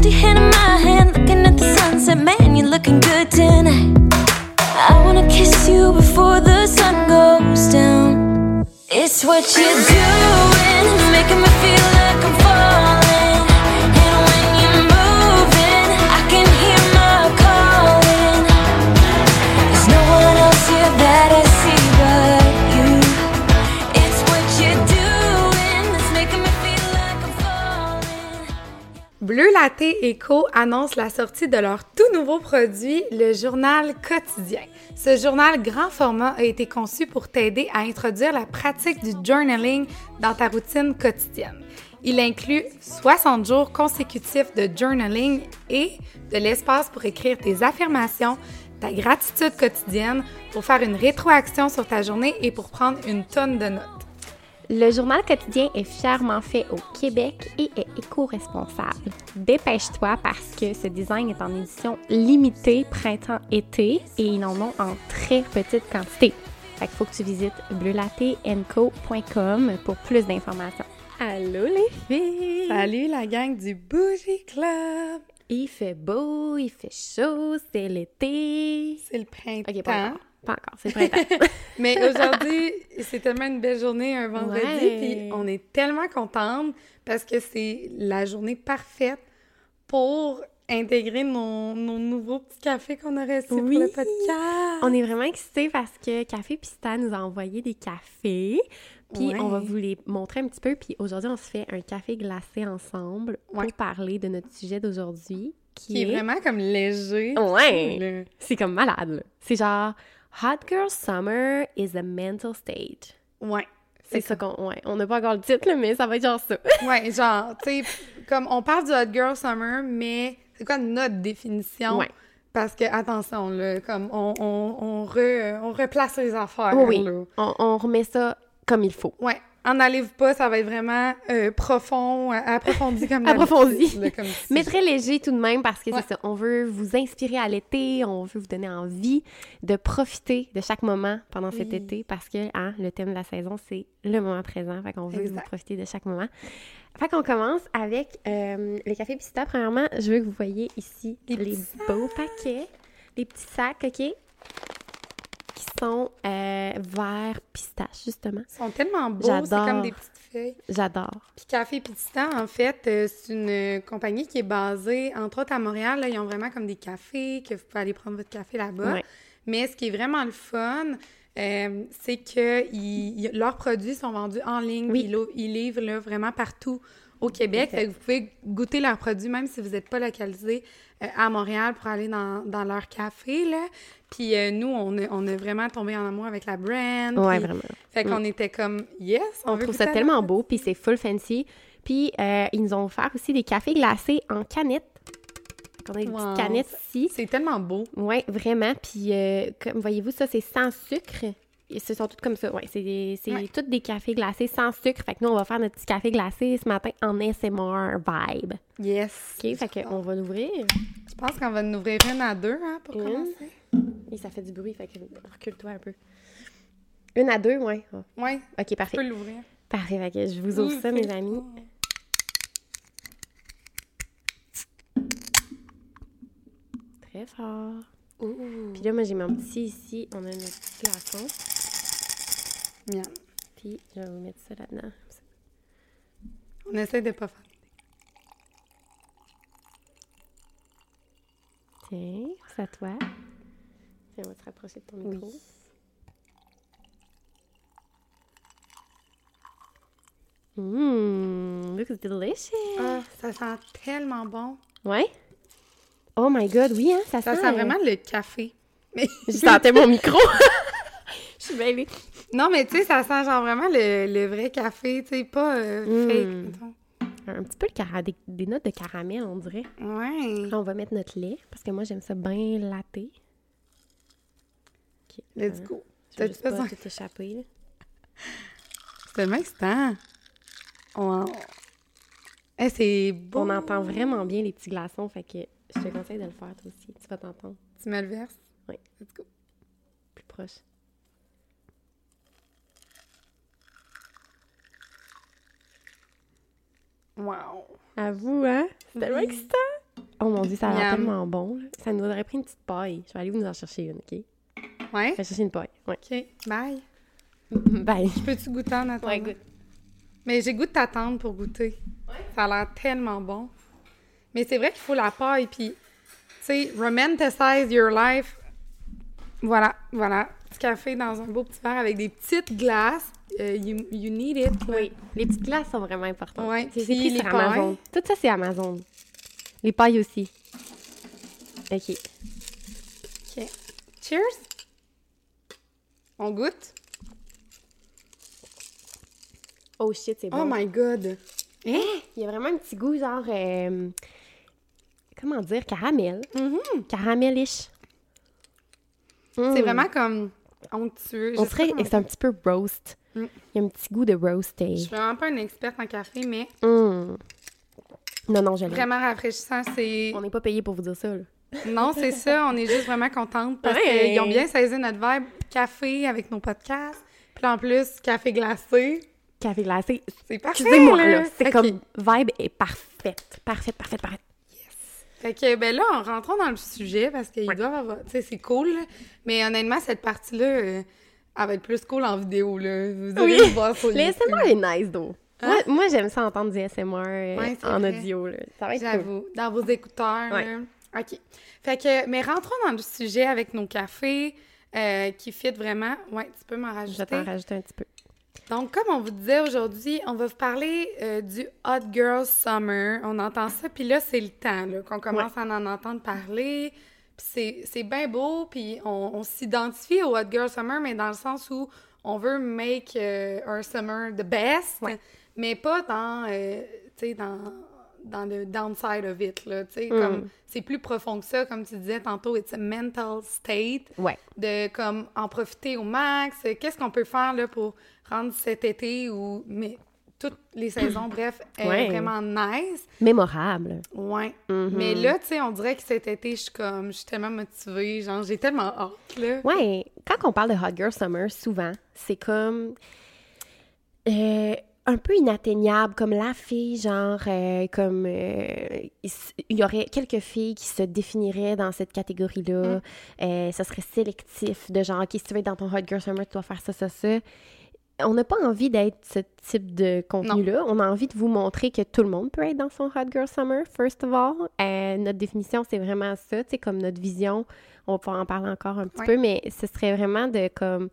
hold your hand in my hand, looking at the sunset. Man, you're looking good tonight. I wanna kiss you before the sun goes down. It's what you're doing, making me feel like Bleu Latte Eco annonce la sortie de leur tout nouveau produit, le journal quotidien. Ce journal grand format a été conçu pour t'aider à introduire la pratique du journaling dans ta routine quotidienne. Il inclut 60 jours consécutifs de journaling et de l'espace pour écrire tes affirmations, ta gratitude quotidienne, pour faire une rétroaction sur ta journée et pour prendre une tonne de notes. Le journal quotidien est fièrement fait au Québec et est éco-responsable. Dépêche-toi parce que ce design est en édition limitée printemps-été et ils en ont en très petite quantité. Fait qu'il faut que tu visites bleulattenco.com pour plus d'informations. Allô les filles! Salut la gang du Bougie Club! Il fait beau, il fait chaud, c'est l'été. C'est le printemps. Ok, pas encore. C'est printemps. Mais aujourd'hui, c'est tellement une belle journée, un vendredi, puis on est tellement contente parce que c'est la journée parfaite pour intégrer nos, nos nouveaux petits cafés qu'on a reçus Oui. pour le podcast. On est vraiment excités parce que Café Pista nous a envoyé des cafés. Puis Ouais. on va vous les montrer un petit peu. Puis aujourd'hui, on se fait un café glacé ensemble Ouais. pour parler de notre sujet d'aujourd'hui. Qui, qui est vraiment comme léger. Ouais. C'est comme malade, là. C'est genre Hot Girl Summer is a mental state. Ouais. C'est ça qu'on. Ouais, on n'a pas encore le titre, là, mais ça va être genre ça. Ouais, genre, tu sais, comme on parle du Hot Girl Summer, mais c'est quoi notre définition? Ouais. Parce que, attention, là, comme on, on, on, re- on replace les affaires. Oui, là. on, on remet ça comme il faut. Ouais. En allez-vous pas, ça va être vraiment euh, profond, euh, approfondi comme Approfondi. là, comme Mais très léger tout de même parce que Ouais. c'est ça. On veut vous inspirer à l'été, on veut vous donner envie de profiter de chaque moment pendant cet été parce que hein, le thème de la saison, c'est le moment présent. Fait qu'on veut que vous profiter de chaque moment. Fait qu'on commence avec euh, le café Pista. Premièrement, je veux que vous voyez ici Les les, beaux paquets, les petits sacs, OK? Qui sont euh, vert pistache, justement. Ils sont tellement beaux, c'est comme des petites feuilles. J'adore. Puis Café Pistan, en fait, euh, c'est une euh, compagnie qui est basée, entre autres, à Montréal. Là, ils ont vraiment comme des cafés, que vous pouvez aller prendre votre café là-bas. Ouais. Mais ce qui est vraiment le fun, euh, c'est que ils- ils- leurs produits sont vendus en ligne. Oui. Ils, livrent là, vraiment partout au Québec. Exact. Fait que vous pouvez goûter leurs produits, même si vous n'êtes pas localisé euh, à Montréal pour aller dans, dans leur café. Là. Puis euh, nous, on a vraiment tombé en amour avec la brand. Ouais, puis- vraiment. Fait qu'on était comme, yes, on, On veut trouve ça tellement beau, puis c'est full fancy. Puis euh, ils nous ont offert aussi des cafés glacés en canette. On a des Wow. petites canettes ici. C'est tellement beau. Oui, vraiment. Puis euh, comme voyez-vous, ça, c'est sans sucre. Et ce sont toutes comme ça. Ouais, c'est Ouais. toutes des cafés glacés sans sucre. Fait que nous, on va faire notre petit café glacé ce matin en SMR vibe. Yes. OK, fait qu'on va l'ouvrir. Je pense qu'on va en ouvrir une à deux hein, pour Une. commencer. Et ça fait du bruit, fait que recule-toi un peu. Une à deux, ouais. Ah, Ouais, OK, parfait. peux l'ouvrir. Parfait, fait que je vous ouvre ça, mes amis. Très fort. Ouh. Puis là, moi, j'ai mon petit ici. On a notre petit glaçon. Puis, je vais vous mettre ça là-dedans. On essaie de pas faire. Tiens, c'est à toi. On va te rapprocher de ton micro. Mmm, looks delicious. Ah, ça sent tellement bon. Ouais? Oh my god, oui, hein, ça, Ça sent... sent vraiment le café. Mais Je sentais mon micro. Je suis mêlée. non, mais tu sais, ça sent genre vraiment le, le vrai café, tu sais, pas euh, Mm. fake. Un petit peu le cara- des, des notes de caramel, on dirait. Ouais. Là, on va mettre notre lait, parce que moi, j'aime ça bien laté. OK. Let's hein, go. T'as pas tout là. C'est tellement excitant. Wow. Eh, c'est beau. On entend vraiment bien les petits glaçons, fait que je te conseille de le faire, toi aussi. Tu vas t'entendre Tu me le verses? Oui. Let's go. plus proche. Wow. À vous, hein? C'est tellement Oui. excitant! Oh mon dieu, ça a l'air tellement bon. là. Ça nous aurait pris une petite paille. Je vais aller vous en chercher une, OK? Ouais? Je vais chercher une paille. Ouais. OK, bye. Bye. Peux-tu goûter en attendant? Mais j'ai goût de t'attendre pour goûter. Ça a l'air tellement bon. Mais c'est vrai qu'il faut la paille, puis, tu sais, romanticize your life. Voilà, voilà. Petit café dans un beau petit verre avec des petites glaces. Euh, you, you need it. là. Oui, les petites glaces sont vraiment importantes. Ouais, c'est c'est les sur Amazon. Tout ça, c'est Amazon. Les pailles aussi. OK. OK. Cheers. On goûte? Oh shit, c'est Oh bon. my God. Hein? Il y a vraiment un petit goût genre... euh, comment dire? Caramel. Mhm. Caramelish. C'est Mm. vraiment comme onctueux. On que c'est un petit peu roast. Mm. Il y a un petit goût de roasté. Je suis vraiment pas une experte en café, mais Mm. Non, non, je l'aime. vraiment rafraîchissant. C'est On n'est pas payé pour vous dire ça, là. non, c'est ça. On est juste vraiment contente parce Ouais. qu'ils ont bien saisi notre vibe café avec nos podcasts. Puis en plus, café glacé. Café glacé. C'est parfait. Excusez-moi, là. C'est Ok. comme... Vibe est parfaite. Parfaite, parfaite, parfaite. Fait que, ben là, en rentrant dans le sujet, parce qu'ils doivent avoir. Tu sais, c'est cool, là. Mais honnêtement, cette partie-là, euh, elle va être plus cool en vidéo, là. Vous allez Oui. le voir sur Le YouTube. SMR est nice, though. Hein? Moi, moi, j'aime ça entendre du SMR euh, Ouais, en vrai. audio, là. Ça va être cool. J'avoue, dans vos écouteurs. Ouais. là. OK. Fait que, mais rentrons dans le sujet avec nos cafés euh, qui fit vraiment. Ouais, tu peux m'en Je vais rajouter. t'en rajouter un petit peu. Donc, comme on vous disait aujourd'hui, on va vous parler euh, du Hot Girl Summer. On entend ça, puis là, c'est le temps qu'on commence à en entendre parler. Puis c'est- c'est bien beau, puis on, on s'identifie au Hot Girl Summer, mais dans le sens où on veut make euh, our summer the best, Ouais. mais pas dans, euh, tu sais, dans, dans le downside of it, là, tu sais, Mm. comme, c'est plus profond que ça, comme tu disais tantôt, it's a mental state Ouais. de comme en profiter au max. Qu'est-ce qu'on peut faire là pour rendre cet été ou mais toutes les saisons, bref, Ouais. vraiment nice. Mémorable. Ouais. Mhm. Mais là, tu sais, on dirait que cet été, je suis comme, je suis tellement motivée, genre, j'ai tellement hâte, là. Ouais, quand on parle de Hot Girl Summer, souvent, c'est comme euh, un peu inatteignable, comme la fille, genre, euh, comme euh, il y aurait quelques filles qui se définiraient dans cette catégorie-là. Euh, ça serait sélectif, de genre, OK, si tu veux être dans ton Hot Girl Summer, tu dois faire ça, ça, ça. On n'a pas envie d'être ce type de contenu-là. On a envie de vous montrer que tout le monde peut être dans son Hot Girl Summer, first of all. Notre définition, c'est vraiment ça, tu sais, comme notre vision. On va pouvoir en parler encore un petit Ouais. peu, mais ce serait vraiment de comme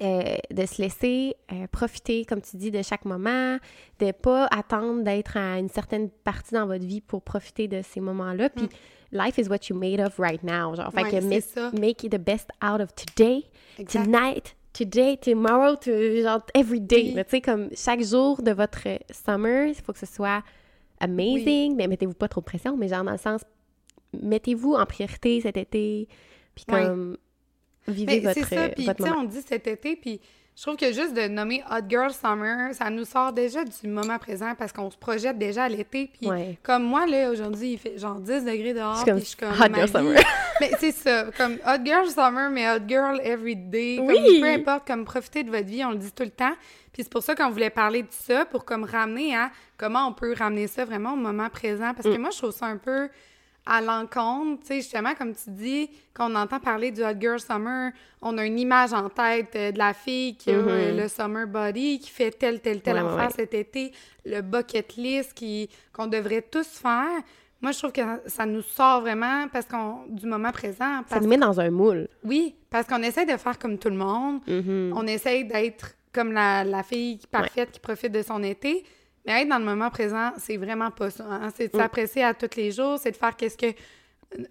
euh, de se laisser euh, profiter, comme tu dis, de chaque moment, de pas attendre d'être à une certaine partie dans votre vie pour profiter de ces moments-là. Puis life is what you made of right now. Genre, fait Mm. Ouais, que make, ça. make it the best out of today, Exact. tonight, today, tomorrow, to, genre every day. Oui. Tu sais, comme chaque jour de votre summer, il faut que ce soit amazing, mais mettez-vous pas trop de pression, mais genre dans le sens, mettez-vous en priorité cet été, puis comme vivez c'est ça, puis votre tu sais, on dit cet été, puis je trouve que juste de nommer Hot Girl Summer, ça nous sort déjà du moment présent parce qu'on se projette déjà à l'été, puis Ouais. comme moi, là, aujourd'hui, il fait genre 10 degrés dehors, puis comme je suis comme... Hot Girl vie- Summer. mais c'est ça, comme Hot Girl Summer, mais Hot Girl Every Day, comme Oui. peu importe, comme profiter de votre vie, on le dit tout le temps, puis c'est pour ça qu'on voulait parler de ça, pour comme ramener à comment on peut ramener ça vraiment au moment présent, parce que Mm. moi, je trouve ça un peu à l'encontre, tu sais, justement, comme tu dis, quand on entend parler du Hot Girl Summer, on a une image en tête euh, de la fille qui a euh, le summer body, qui fait tel, tel, tel Mm-hmm. Ouais, affaire ouais. cet été, le bucket list qu'on devrait tous faire. Moi, je trouve que ça nous sort vraiment parce qu'on du moment présent. Ça nous met dans un moule. oui, parce qu'on essaie de faire comme tout le monde. Mm-hmm. On essaie d'être comme la, la fille parfaite qui profite de son été. Mais être dans le moment présent, c'est vraiment pas ça. hein. C'est de Mm. s'apprécier à tous les jours, c'est de faire qu'est-ce que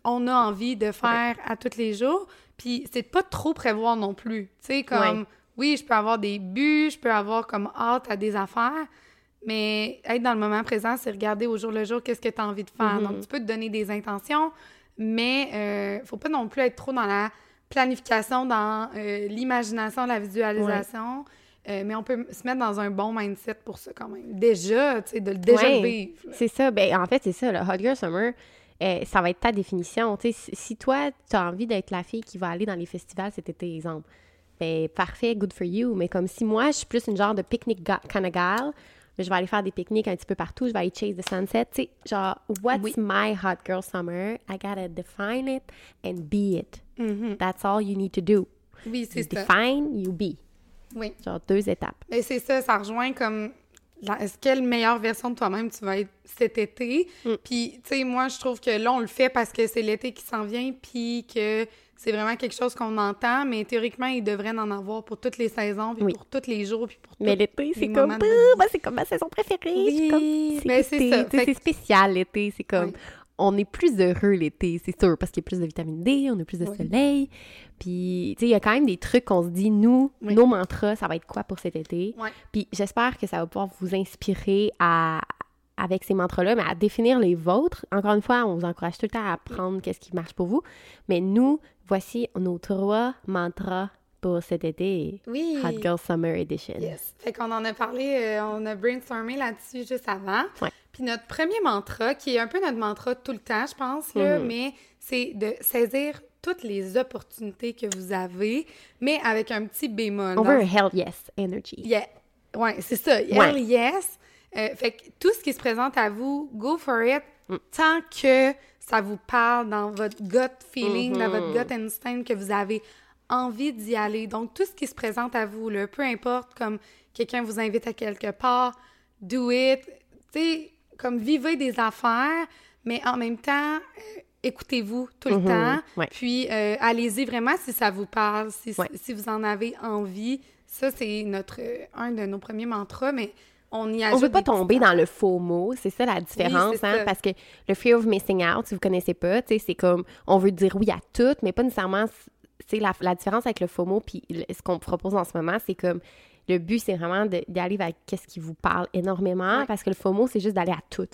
on a envie de faire à tous les jours. Puis c'est de pas trop prévoir non plus. Tu sais, comme, Ouais. oui, je peux avoir des buts, je peux avoir comme hâte à des affaires, mais être dans le moment présent, c'est regarder au jour le jour qu'est-ce que tu as envie de faire. Mm-hmm. Donc, tu peux te donner des intentions, mais euh, faut pas non plus être trop dans la planification, dans euh, l'imagination, la visualisation. Euh, mais on peut se mettre dans un bon mindset pour ça quand même. Déjà, tu sais, de le déjà Ouais. le vivre. C'est ça. Ben, en fait, c'est ça. Le Hot Girl Summer, euh, ça va être ta définition. Tu sais, si, toi, tu as envie d'être la fille qui va aller dans les festivals cet été, exemple, ben, parfait, good for you. Mais comme si moi, je suis plus une genre de picnic kind of gal, je vais aller faire des pique-niques un petit peu partout, je vais aller chase the sunset. Tu sais, genre, what's Oui. my hot girl summer? I gotta define it and be it. Mhm. That's all you need to do. Oui, c'est ça. define, you be. Oui. Genre, deux étapes. Mais c'est ça, ça rejoint comme est-ce quelle meilleure version de toi-même tu vas être cet été? Mm. Puis, tu sais, moi, je trouve que là, on le fait parce que c'est l'été qui s'en vient, puis que c'est vraiment quelque chose qu'on entend, mais théoriquement, il devrait en avoir pour toutes les saisons, puis Oui. pour tous les jours, puis pour Mais tous l'été, les c'est comme, de bah, c'est comme ma saison préférée. Je suis comme, Oui, ben, c'est C'est spécial l'été. C'est comme, Oui. On est plus heureux l'été, c'est sûr, parce qu'il y a plus de vitamine D, on a plus de Oui. soleil. Puis, tu sais, il y a quand même des trucs qu'on se dit, nous, Oui. nos mantras, ça va être quoi pour cet été? Ouais. Puis j'espère que ça va pouvoir vous inspirer à avec ces mantras-là, mais à définir les vôtres. Encore une fois, on vous encourage tout le temps à apprendre qu'est-ce qui marche pour vous. Mais nous, voici nos trois mantras pour cet été. Oui. Hot Girl Summer Edition. Yes. Fait qu'on en a parlé, euh, on a brainstormé là-dessus juste avant. Ouais. Puis notre premier mantra, qui est un peu notre mantra tout le temps, je pense, là, Mhm. mais c'est de saisir toutes les opportunités que vous avez, mais avec un petit bémol. On veut un hell yes energy. Yeah. Ouais, c'est ça. Ouais. Hell yes. Euh, fait que tout ce qui se présente à vous, go for it, Mm. tant que ça vous parle dans votre gut feeling, dans votre Mhm. gut instinct, que vous avez envie d'y aller. Donc, tout ce qui se présente à vous, là, peu importe, comme quelqu'un vous invite à quelque part, do it. Tu sais, comme vivez des affaires, mais en même temps, euh, écoutez-vous tout le Mhm. temps. Ouais. Puis, euh, allez-y vraiment si ça vous parle, si, Ouais. si vous en avez envie. Ça, c'est notre euh, un de nos premiers mantras, mais on y On veut pas tomber dans le faux mot, c'est ça la différence, hein, ça. parce que le fear of missing out, si vous connaissez pas, tu sais, c'est comme on veut dire oui à tout, mais pas nécessairement. C'est la, la différence avec le mot puis ce qu'on propose en ce moment, c'est comme le but, c'est vraiment d'aller vers qu'est-ce qui vous parle énormément, Ouais. parce que le mot, c'est juste d'aller à tout.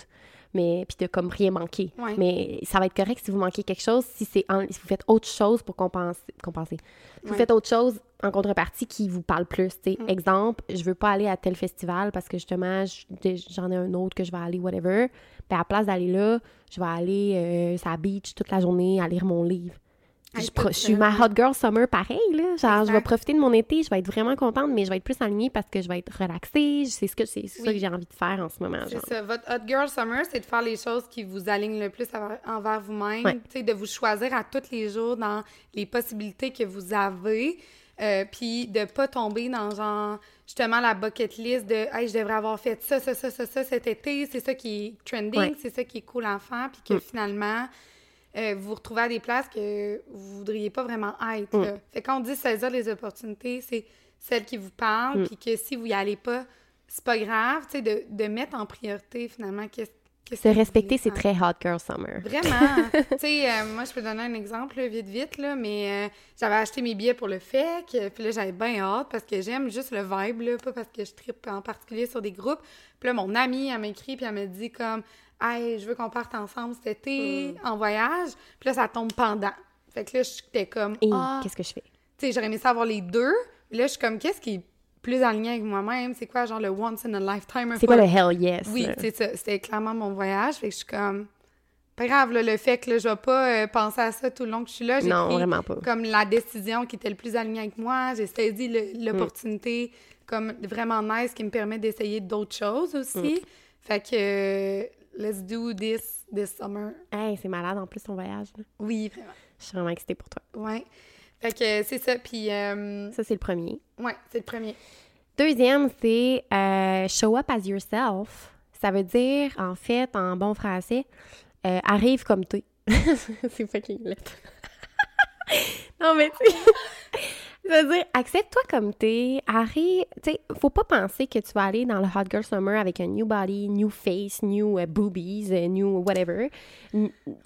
Mais puis de comme rien manquer. Ouais. Mais ça va être correct si vous manquez quelque chose, si c'est si vous faites autre chose pour compenser. compenser. Si vous faites autre chose en contrepartie qui vous parle plus. sais. Mm. Exemple, je veux pas aller à tel festival parce que justement, j'en ai un autre que je vais aller, whatever. Puis à la place d'aller là, je vais aller euh, sur la beach toute la journée à lire mon livre. Je, pro- tout je suis ma hot girl summer pareil, là. Genre, je vais profiter de mon été, je vais être vraiment contente, mais je vais être plus alignée parce que je vais être relaxée. C'est ce que c'est ça que j'ai envie de faire en ce moment. C'est ça. Votre Hot Girl Summer, c'est de faire les choses qui vous alignent le plus envers- vous-même. Ouais. De vous choisir à tous les jours dans les possibilités que vous avez. euh, puis de pas tomber dans, genre, justement, la bucket list de « Hey, je devrais avoir fait ça, ça, ça, ça, ça cet été. C'est ça qui est trending. Ouais. C'est ça qui est cool à faire. » Puis que Mm. finalement, euh, vous vous retrouvez à des places que vous voudriez pas vraiment être. Mm. Fait quand on dit saisir les opportunités, c'est celles qui vous parlent, Mm. puis que si vous y allez pas, c'est pas grave, tu sais, de, de mettre en priorité finalement qu'est-ce Se que vous respecter, c'est très hot girl summer. Vraiment. tu sais, euh, moi, je peux donner un exemple, là, vite, vite, là, mais euh, j'avais acheté mes billets pour le FEC, puis là, j'avais bien hâte parce que j'aime juste le vibe, là, pas parce que je tripe en particulier sur des groupes. Puis là, mon amie, elle m'a écrit, puis elle m'a dit comme « Hey, je veux qu'on parte ensemble cet été en voyage. » Puis là, ça tombe pendant. Fait que là, j'étais comme Et Ah, qu'est-ce que je fais? tu sais, j'aurais aimé ça avoir les deux. Mais là, je suis comme, qu'est-ce qui est plus aligné avec moi-même? C'est quoi, genre, le once in a lifetime? C'est quoi le hell yes? Oui, c'est ça. C'était clairement mon voyage. Fait que je suis comme, pas grave, là, le fait que là, je vais pas euh, penser à ça tout le long que je suis là. J'ai Non, pris vraiment pas. comme la décision qui était le plus alignée avec moi. J'ai saisi le- Mm. l'opportunité comme vraiment nice qui me permet d'essayer d'autres choses aussi. Mm. Fait que, euh, let's do this this summer. Hey, c'est malade en plus ton voyage. là. Oui, vraiment. Je suis vraiment excitée pour toi. Ouais. Fait que c'est ça. Puis, euh, Ça, c'est le premier. ouais, c'est le premier. Deuxième, c'est euh, show up as yourself. Ça veut dire, en fait, en bon français, euh, arrive comme t'es. c'est fucking lit. non, mais tu sais, ça veut dire, accepte-toi comme t'es. Arrive, tu sais, faut pas penser que tu vas aller dans le Hot Girl Summer avec un new body, new face, new euh, boobies, euh, new whatever.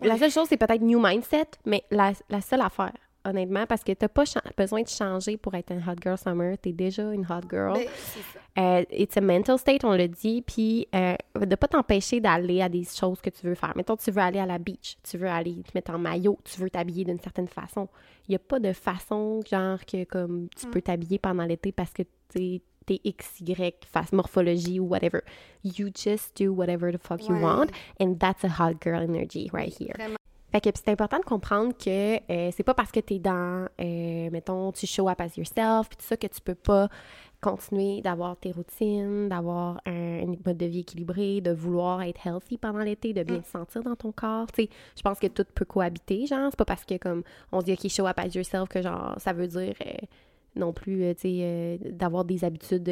La seule chose, c'est peut-être new mindset, mais la, la seule affaire, honnêtement, parce que t'as pas besoin de changer pour être une Hot Girl Summer. T'es déjà une Hot Girl. Ben, c'est ça. Euh, it's a mental state, on le dit, puis euh, de pas t'empêcher d'aller à des choses que tu veux faire. Mettons, tu veux aller à la beach, tu veux aller te mettre en maillot, tu veux t'habiller d'une certaine façon. Il n'y a pas de façon, genre, que comme tu peux t'habiller pendant l'été parce que t'es t'es XY, face morphologie ou whatever. You just do whatever the fuck you Ouais. want, and that's a hot girl energy right here. Vraiment. Fait que c'est important de comprendre que euh, c'est pas parce que t'es dans, euh, mettons, tu show up as yourself, puis tout ça, que tu peux pas continuer d'avoir tes routines, d'avoir un, un mode de vie équilibré, de vouloir être healthy pendant l'été, de bien te sentir dans ton corps. Tu sais, je pense que tout peut cohabiter, genre. C'est pas parce que, comme, on se dit, OK, show up as yourself, que, genre, ça veut dire euh, non plus, euh, tu sais, euh, d'avoir des habitudes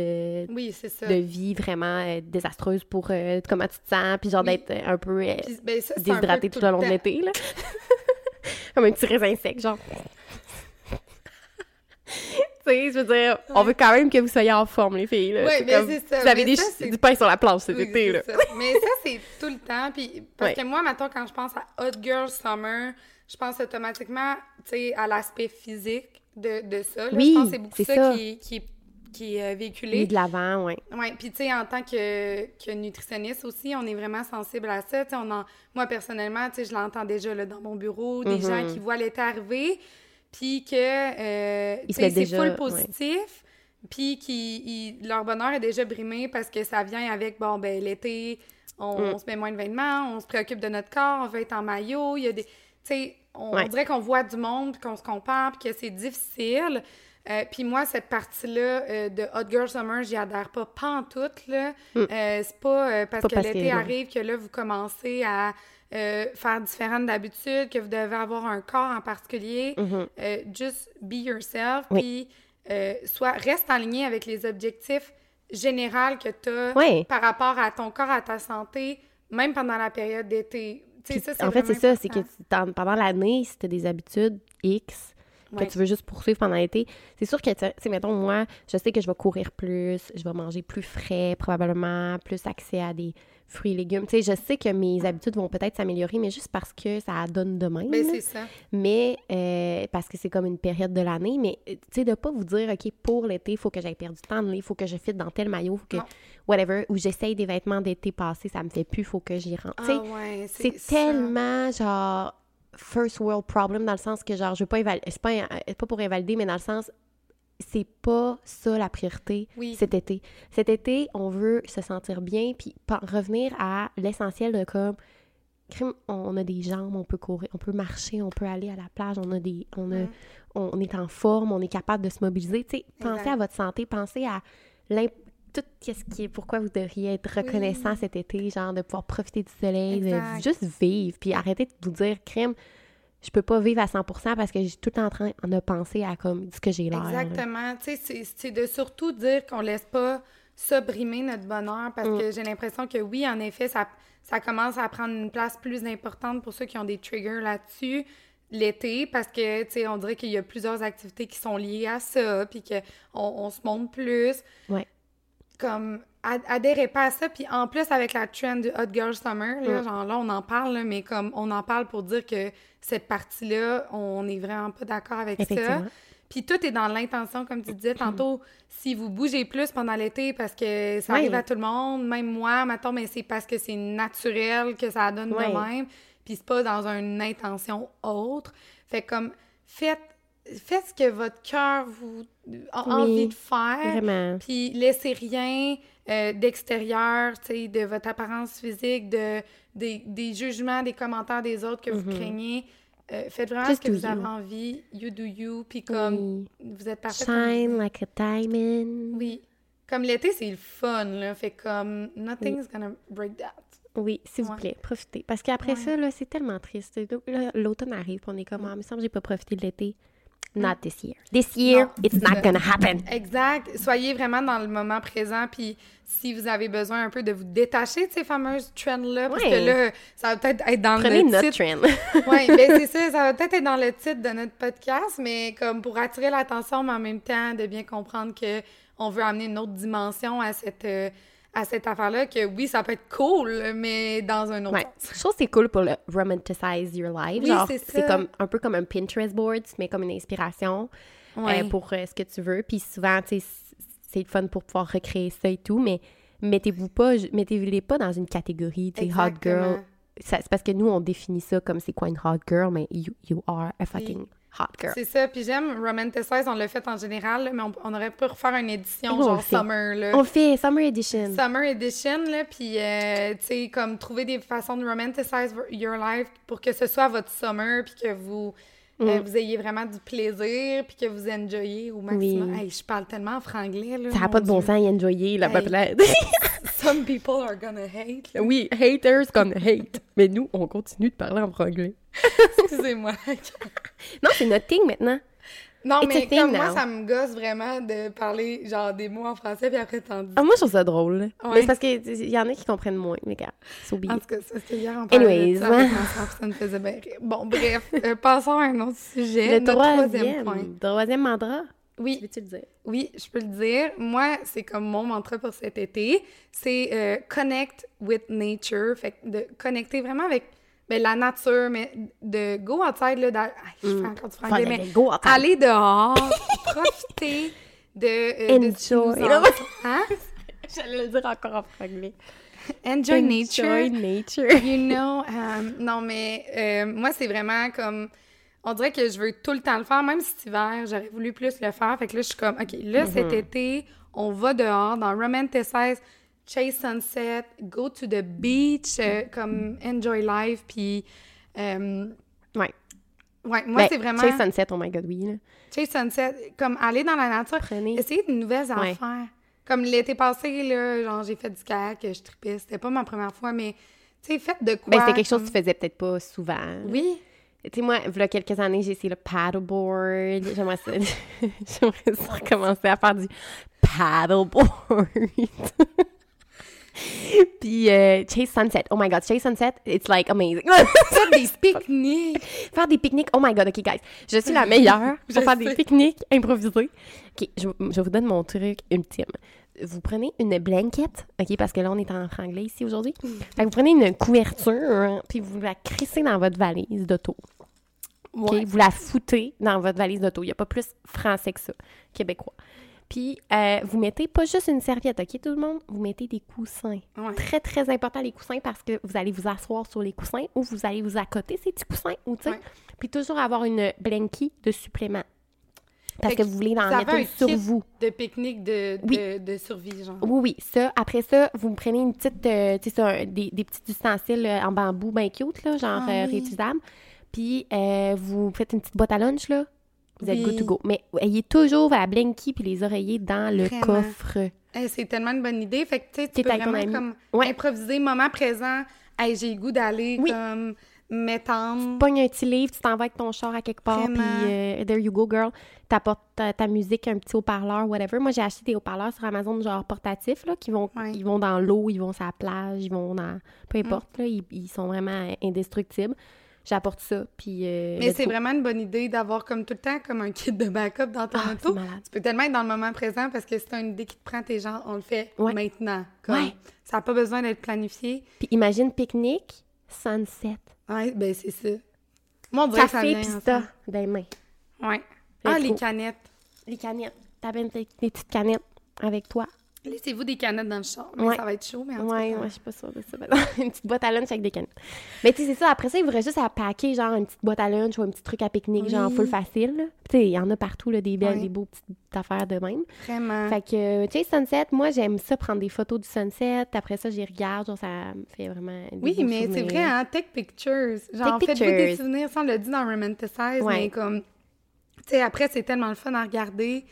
Oui, ça. de vie vraiment euh, désastreuses pour comment tu te sens, puis genre Oui. d'être un peu Puis, ben, ça, c'est un peu déshydraté tout le long de l'été, là. Comme un petit raisin sec, genre. tu sais, je veux dire, on veut quand même que vous soyez en forme, les filles, là. C'est mais c'est ça. Vous avez des, ça, du pain sur la planche cet Oui, été, là. ça. Mais ça, c'est tout le temps. Puis, parce Ouais. que moi, maintenant, quand je pense à Hot Girl Summer, je pense automatiquement, tu sais, à l'aspect physique de, de ça. là. Oui, je pense que c'est beaucoup ça, ça. Qui, est- qui, est- qui est euh, véhiculé. de l'avant, ouais. Oui, puis tu sais, en tant que, que nutritionniste aussi, on est vraiment sensible à ça. On en, moi, personnellement, tu sais, je l'entends déjà là, dans mon bureau, des gens qui voient l'été arriver, puis que euh, c'est full positif, puis qui ils- leur bonheur est déjà brimé parce que ça vient avec, bon, ben l'été, on, Mm. on se met moins de vêtements, on se préoccupe de notre corps, on veut être en maillot, il y a des... Tu sais, on, Ouais. on dirait qu'on voit du monde, qu'on se compare, puis que c'est difficile. Euh, puis moi, cette partie-là euh, de Hot Girl Summer, j'y adhère pas pantoute, là. Euh, c'est pas euh, parce Mm. Pas que l'été arrive que là, vous commencez à faire différentes d'habitude, que vous devez avoir un corps en particulier. Euh, just be yourself, Oui. puis soit, reste en ligne avec les objectifs généraux que tu as par rapport à ton corps, à ta santé, même pendant la période d'été. Ça, en fait, c'est ça, c'est que pendant l'année, si tu as des habitudes X que Ouais. tu veux juste poursuivre pendant l'été, c'est sûr que, tu sais, mettons, moi, je sais que je vais courir plus, je vais manger plus frais, probablement, plus accès à des fruits et légumes. Tu sais, je sais que mes habitudes vont peut-être s'améliorer, mais juste parce que ça donne de même. Ben, là. c'est ça. mais euh, parce que c'est comme une période de l'année, mais euh, tu sais, de pas vous dire, OK, pour l'été, il faut que j'aille perdre du temps, il faut que je fitte dans tel maillot, faut que, Non. Whatever, ou j'essaye des vêtements d'été passé, ça me fait plus, faut que j'y rentre. Ah ouais, c'est tellement genre first world problem dans le sens que genre je veux pas évaluer c'est pas, c'est pas pour invalider mais dans le sens c'est pas ça la priorité Oui. cet été. Cet été, on veut se sentir bien puis revenir à l'essentiel de comme on a des jambes, on peut courir, on peut marcher, on peut aller à la plage, on a des on a Mm. on, est en forme, on est capable de se mobiliser, tu sais, pensez à votre santé, pensez à tout qu'est-ce qui est pourquoi vous devriez être reconnaissant cet été, genre de pouvoir profiter du soleil, de juste vivre, puis arrêter de vous dire crime je peux pas vivre à 100% parce que j'ai tout le temps en train de penser à comme ce que j'ai l'air. Exactement. Tu sais, c'est- c'est de surtout dire qu'on laisse pas ça brimer notre bonheur parce Mm. que j'ai l'impression que oui, en effet, ça, ça commence à prendre une place plus importante pour ceux qui ont des triggers là-dessus l'été parce que, tu sais, on dirait qu'il y a plusieurs activités qui sont liées à ça puis qu'on on se montre plus. Ouais. Comme, ad- adhérez pas à ça. Puis en plus, avec la trend du Hot Girl Summer, là, Mm. genre là, on en parle, là, mais comme on en parle pour dire que cette partie-là, on est vraiment pas d'accord avec ça. Puis tout est dans l'intention, comme tu disais tantôt. si vous bougez plus pendant l'été parce que ça arrive à tout le monde, même moi, mettons, mais c'est parce que c'est naturel que ça donne Ouais. de même. Puis c'est pas dans une intention autre. Fait que comme, faites, faites ce que votre cœur vous a Oui, envie de faire. Vraiment. Puis laissez rien euh, d'extérieur, de votre apparence physique, de, des, des jugements, des commentaires des autres que vous craignez. Euh, faites vraiment Just ce que vous avez envie. You do you. Puis comme Oui. vous êtes parfait. comme Shine êtes. like a diamond. Oui. Comme l'été, c'est le fun, là. Fait comme nothing's gonna break that. Oui, s'il vous plaît, profitez. Parce qu'après Ouais. ça, là, c'est tellement triste. L'automne arrive, on est comme, ah, il me semble que j'ai pas profité de l'été. Not this year. This year, Non, it's not gonna happen. Exact. Soyez vraiment dans le moment présent. Puis si vous avez besoin un peu de vous détacher de ces fameuses trends-là, parce que là, ça va peut-être être dans Prenez le notre titre. trend. Oui, ben c'est ça, ça va peut-être être dans le titre de notre podcast, mais comme pour attirer l'attention, mais en même temps de bien comprendre que on veut amener une autre dimension à cette euh, à cette affaire-là, que oui, ça peut être cool, mais dans un autre Ouais. sens. Je trouve que c'est cool pour le romanticize your life. Oui, Genre, c'est ça. c'est comme un peu comme un Pinterest board, tu mets comme une inspiration euh, pour euh, ce que tu veux. Puis souvent, tu sais, c'est fun pour pouvoir recréer ça et tout, mais mettez-vous pas, mettez-les pas dans une catégorie, tu sais, hot girl. C'est parce que nous, on définit ça comme c'est quoi une hot girl, mais you, you are a fucking hot girl. C'est ça, puis j'aime Romanticize, on l'a fait en général, là, mais on, on aurait pu refaire une édition genre fait. Summer, là. On fait Summer Edition. Summer Edition, là, puis, euh, tu sais, comme trouver des façons de romanticize your life pour que ce soit votre summer, puis que vous, euh, vous ayez vraiment du plaisir, puis que vous enjoyez au maximum. Mm. Oui. Hey, je parle tellement en franglais, là. Ça n'a pas de bon Dieu. sens enjoyer, la Hey. Some people are gonna hate. là. oui, haters gonna hate. Mais nous, on continue de parler en franglais. Excusez-moi. Non, c'est notre thing maintenant. Non, It's mais comme moi, ça me gosse vraiment de parler, genre, des mots en français, puis après, t'en dis. Ah, moi, je trouve ça drôle. là. Ouais. Mais c'est parce qu'il y en a qui comprennent moins, mais gars, c'est oublié. En tout cas, ça, c'était hier, on parlait Anyways, de ça ça me faisait bien rire. Bon, bref, euh, passons à un autre sujet. Le notre troisième, point. troisième mandat. Oui, Veux-tu le dire? oui, je peux le dire. Moi, c'est comme mon mantra pour cet été. C'est euh, connect with nature. Fait que de connecter vraiment avec ben, la nature, mais de go outside, là, d'a- je fais encore du franglais, Fun, mais go aller dehors, profiter de... euh, de Enjoy. entoure. Hein? J'allais le dire encore en franglais. Enjoy nature. Enjoy nature. You know, um, non, mais euh, moi, c'est vraiment comme. On dirait que je veux tout le temps le faire, même cet hiver, j'aurais voulu plus le faire. Fait que là, je suis comme, OK, là, cet été, on va dehors dans Romanticize, Chase Sunset, go to the beach, euh, comme enjoy life, puis. euh, Ouais. ouais, moi, Ben, c'est vraiment. Chase Sunset, oh my god, oui. Là. Chase Sunset, comme aller dans la nature, Prenez. essayer de nouvelles Ouais. affaires. Comme l'été passé, là, genre, j'ai fait du kayak, je tripais. C'était pas ma première fois, mais, tu sais, faites de quoi. Ben, c'était quelque chose que tu faisais peut-être pas souvent. Oui. Tu sais, moi, il y a quelques années, j'ai essayé le paddleboard. J'aimerais ça, j'aimerais ça recommencer à faire du paddleboard. Puis euh, Chase Sunset. Oh my God, Chase Sunset, it's like amazing. Faire des pique-niques. faire des pique-niques. Oh my God, OK, guys. Je suis la meilleure Je pour faire sais. des pique-niques improvisés. OK, je, je vous donne mon truc ultime. Vous prenez une blanket, OK, parce que là, on est en franglais ici aujourd'hui. Fait que vous prenez une couverture, puis vous la crissez dans votre valise d'auto. OK? Ouais. Vous la foutez dans votre valise d'auto. Il n'y a pas plus français que ça, québécois. Puis, euh, vous mettez pas juste une serviette, OK, tout le monde? Vous mettez des coussins. Ouais. Très, très important, les coussins, parce que vous allez vous asseoir sur les coussins ou vous allez vous accoter ces petits coussins, ou. Ouais. Puis, toujours avoir une blankie de supplément. Parce Fait que que vous voulez en mettre un sur kit vous. De pique-nique de, Oui. de, de survie, genre. Oui, oui, ça. Après ça, vous me prenez une petite, euh, tu sais, des, des petits ustensiles euh, en bambou bien cute, là, genre Ah euh, oui. réutilisables. Puis, vous faites une petite boîte à lunch, là. Vous êtes Oui. good to go. Mais ayez toujours la blankie puis les oreillers dans le Vraiment. coffre. C'est tellement une bonne idée. Fait que, tu sais, tu peux vraiment comme Ouais. improviser moment présent. Hey, j'ai le goût d'aller Oui. comme m'étendre. Pogne un petit livre, tu t'en vas avec ton char à quelque part, puis euh, there you go, girl. T'apportes ta, ta musique, un petit haut-parleur, whatever. Moi, j'ai acheté des haut-parleurs sur Amazon, genre portatifs, là, qui vont, Ouais. ils vont dans l'eau, ils vont sur la plage, ils vont dans... Peu Mm. importe, là, ils, ils sont vraiment indestructibles. J'apporte ça, puis... euh, Mais c'est vraiment une bonne idée d'avoir comme tout le temps comme un kit de backup dans ton Ah, auto. Tu peux tellement être dans le moment présent parce que c'est une idée qui te prend tes gens, on le fait Ouais. maintenant. Comme, Ouais. Ça n'a pas besoin d'être planifié. Puis imagine pique-nique, sunset, Ouais, ben c'est ça. Moi, on dirait que ça café, vient ça, dans les mains. Ouais. Ah, les canettes. Les canettes. T'as bien tes petites canettes avec toi. Laissez-vous des canettes dans le char. Mais Ouais. ça va être chaud, mais en tout Ouais, cas, ouais, je suis pas sûre de ça. une petite boîte à lunch avec des canettes. Mais tu sais, c'est ça. Après ça, il faudrait juste à packer, genre, une petite boîte à lunch ou un petit truc à pique-nique, genre, Oui. full facile. Tu sais, il y en a partout, là, des belles, des beaux petites affaires de même. Vraiment. Fait que, tu sais, sunset, moi, j'aime ça, prendre des photos du sunset. Après ça, j'y regarde, genre, ça me fait vraiment. Oui, mais c'est vrai, hein? Take pictures. Genre, faites-vous des souvenirs. Ça, on l'a dit dans Romanticize, Ouais. mais comme... Tu sais, après, c'est tellement le fun à regarder.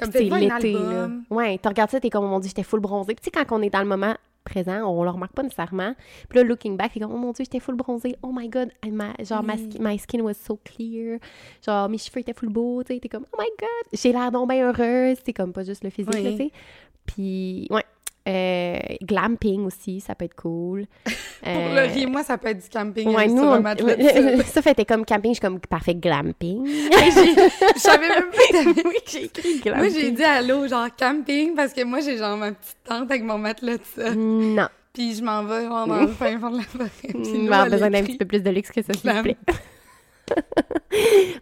Comme, c'est l'été, là. Ouais, tu regardes ça, t'es comme, oh mon dieu, j'étais full bronzée. Puis tu sais, quand on est dans le moment présent, on le remarque pas nécessairement. Puis là, looking back, t'es comme, oh mon dieu, j'étais full bronzée. Oh my god, my- genre, ma Oui. my skin was so clear. Genre, mes cheveux étaient full beaux, tu sais. T'es comme, oh my god, j'ai l'air donc bien heureuse. C'est comme pas juste le physique, Oui. tu sais. Puis, ouais. Euh, glamping aussi, ça peut être cool. Pour Euh, Laurie, moi, ça peut être du camping Ouais, euh, nous, on- ça. fait comme camping, je suis comme parfait glamping. Je savais même pas oui, j'ai écrit Moi, j'ai dit allô, genre camping, parce que moi, j'ai genre ma petite tente avec mon matelas de ça. Non. Puis je m'en vais genre, dans le fin fond de la forêt. Puis On elle besoin d'un petit peu plus de luxe que ça, s'il vous plaît.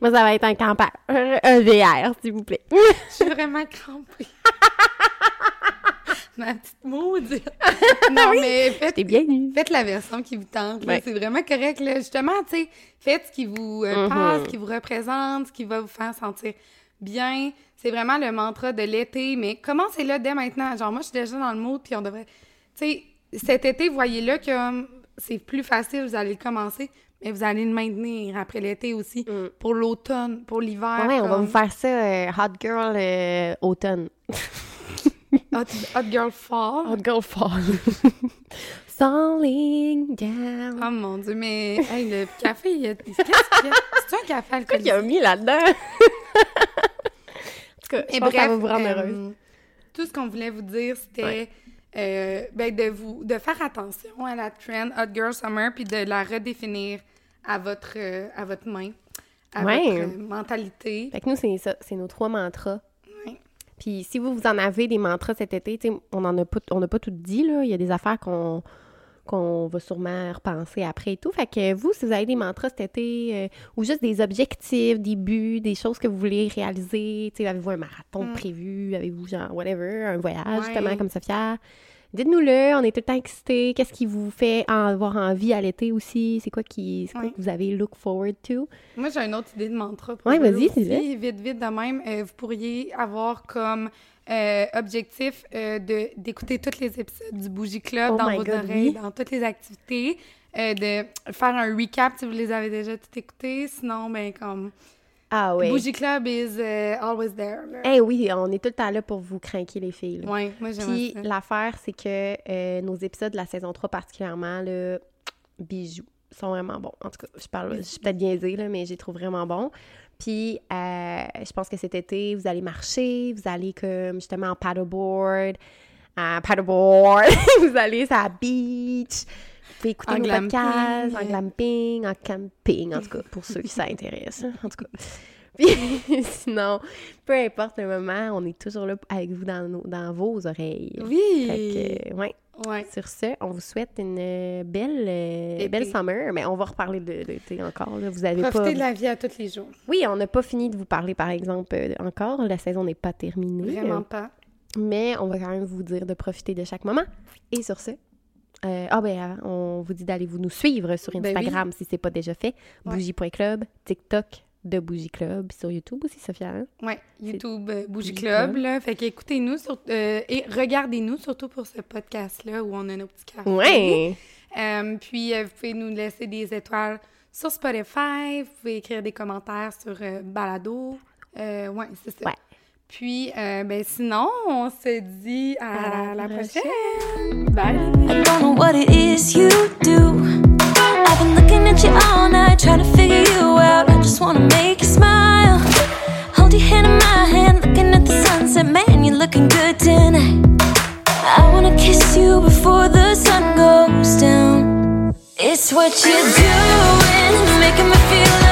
Moi, ça va être un campeur. Un VR, s'il vous plaît. Je suis vraiment crampée. Ma petite maudite. non, mais faites, faites la version qui vous tente. Ouais. C'est vraiment correct. Là. Justement, tu sais, faites ce qui vous euh, Mhm. passe, ce qui vous représente, ce qui va vous faire sentir bien. C'est vraiment le mantra de l'été, mais commencez-le dès maintenant. Genre, moi, je suis déjà dans le mood, puis on devrait... Tu sais, cet été, voyez-le que hum, c'est plus facile, vous allez le commencer, mais vous allez le maintenir après l'été aussi. Mm. Pour l'automne, pour l'hiver. Ouais, on va comme vous faire ça, euh, Hot Girl euh, automne. Hot, hot Girl Fall. Hot Girl fall. Falling down. Oh mon dieu, mais hey, le café, il y a... qu'est-ce qu'il y a? C'est un café Qu'est-ce qu'il y a mis là-dedans? en tout cas, je pense que ça va bref, vous rendre euh, heureuse. tout ce qu'on voulait vous dire, c'était Ouais. euh, ben, de vous de faire attention à la trend Hot Girl Summer puis de la redéfinir à votre euh, à votre main, à Ouais. votre mentalité. Fait que nous, c'est ça, c'est nos trois mantras. Puis si vous, vous en avez des mantras cet été, on en a pas, on n'a pas tout dit, là. Il y a des affaires qu'on qu'on va sûrement repenser après et tout. Fait que vous, si vous avez des mantras cet été, euh, ou juste des objectifs, des buts, des choses que vous voulez réaliser, avez-vous un marathon Mm. prévu, avez-vous genre, whatever, un voyage, Ouais. justement, comme Sophia, dites-nous-le, on est tout le temps excités. Qu'est-ce qui vous fait avoir envie à l'été aussi? C'est quoi, qui, quoi Ouais. que vous avez look forward to? Moi, j'ai une autre idée de mantra pour Ouais, vous vas-y. Vite, vite de même, euh, vous pourriez avoir comme euh, objectif euh, de d'écouter tous les épisodes du Bougie Club Oh dans vos God, oreilles, oui. dans toutes les activités, euh, de faire un recap si vous les avez déjà tout écoutés. Sinon, ben comme Ah ouais. Bougie Club is euh, always there. là. Eh oui, on est tout le temps là pour vous craquer les filles. Ouais, moi j'aime Puis l'affaire, c'est que euh, nos épisodes de la saison 3 particulièrement, le bijoux, sont vraiment bons. En tout cas, je parle, je suis peut-être biaisée, là, mais je les trouve vraiment bons. Puis euh, je pense que cet été, vous allez marcher, vous allez comme justement en paddleboard, en paddleboard, vous allez sur la beach, vous pouvez écouter En nos glamping, podcasts, en euh. glamping, en camping, en tout cas, pour ceux qui s'intéressent. hein, En tout cas. Puis sinon, peu importe le moment, on est toujours là avec vous dans, nos- dans vos oreilles. Oui! Fait que, ouais. Ouais. Sur ce, on vous souhaite une euh, belle, euh, belle summer, mais on va reparler de de l'été encore. là. Vous avez Profitez pas... de la vie à tous les jours. Oui, on n'a pas fini de vous parler, par exemple, euh, encore. La saison n'est pas terminée. Vraiment pas. Mais on va quand même vous dire de profiter de chaque moment. Et sur ce, euh, ah ben, avant, on vous dit d'aller vous nous suivre sur Ben oui. Instagram si c'est pas déjà fait. Ouais. Bougie.club, TikTok de Bougie Club, sur YouTube aussi, Sophia. hein? Ouais, YouTube euh, Bougie Bougie Club, Club. là. Fait qu'écoutez-nous sur- euh, et regardez-nous surtout pour ce podcast-là où on a nos petits. Ouais! Euh, puis, euh, vous pouvez nous laisser des étoiles sur Spotify. Vous pouvez écrire des commentaires sur euh, Balado. Euh, ouais, c'est ça. Ouais. Puis, euh, ben sinon, on se dit à, À la la prochaine. Bye! I don't know what it is you do. I've been looking at you all night, trying to figure you out. I just wanna make you smile. Hold your hand in my hand, looking at the sunset. Man, you're looking good tonight. I wanna kiss you before the sun goes down. It's what you're doing, making me feel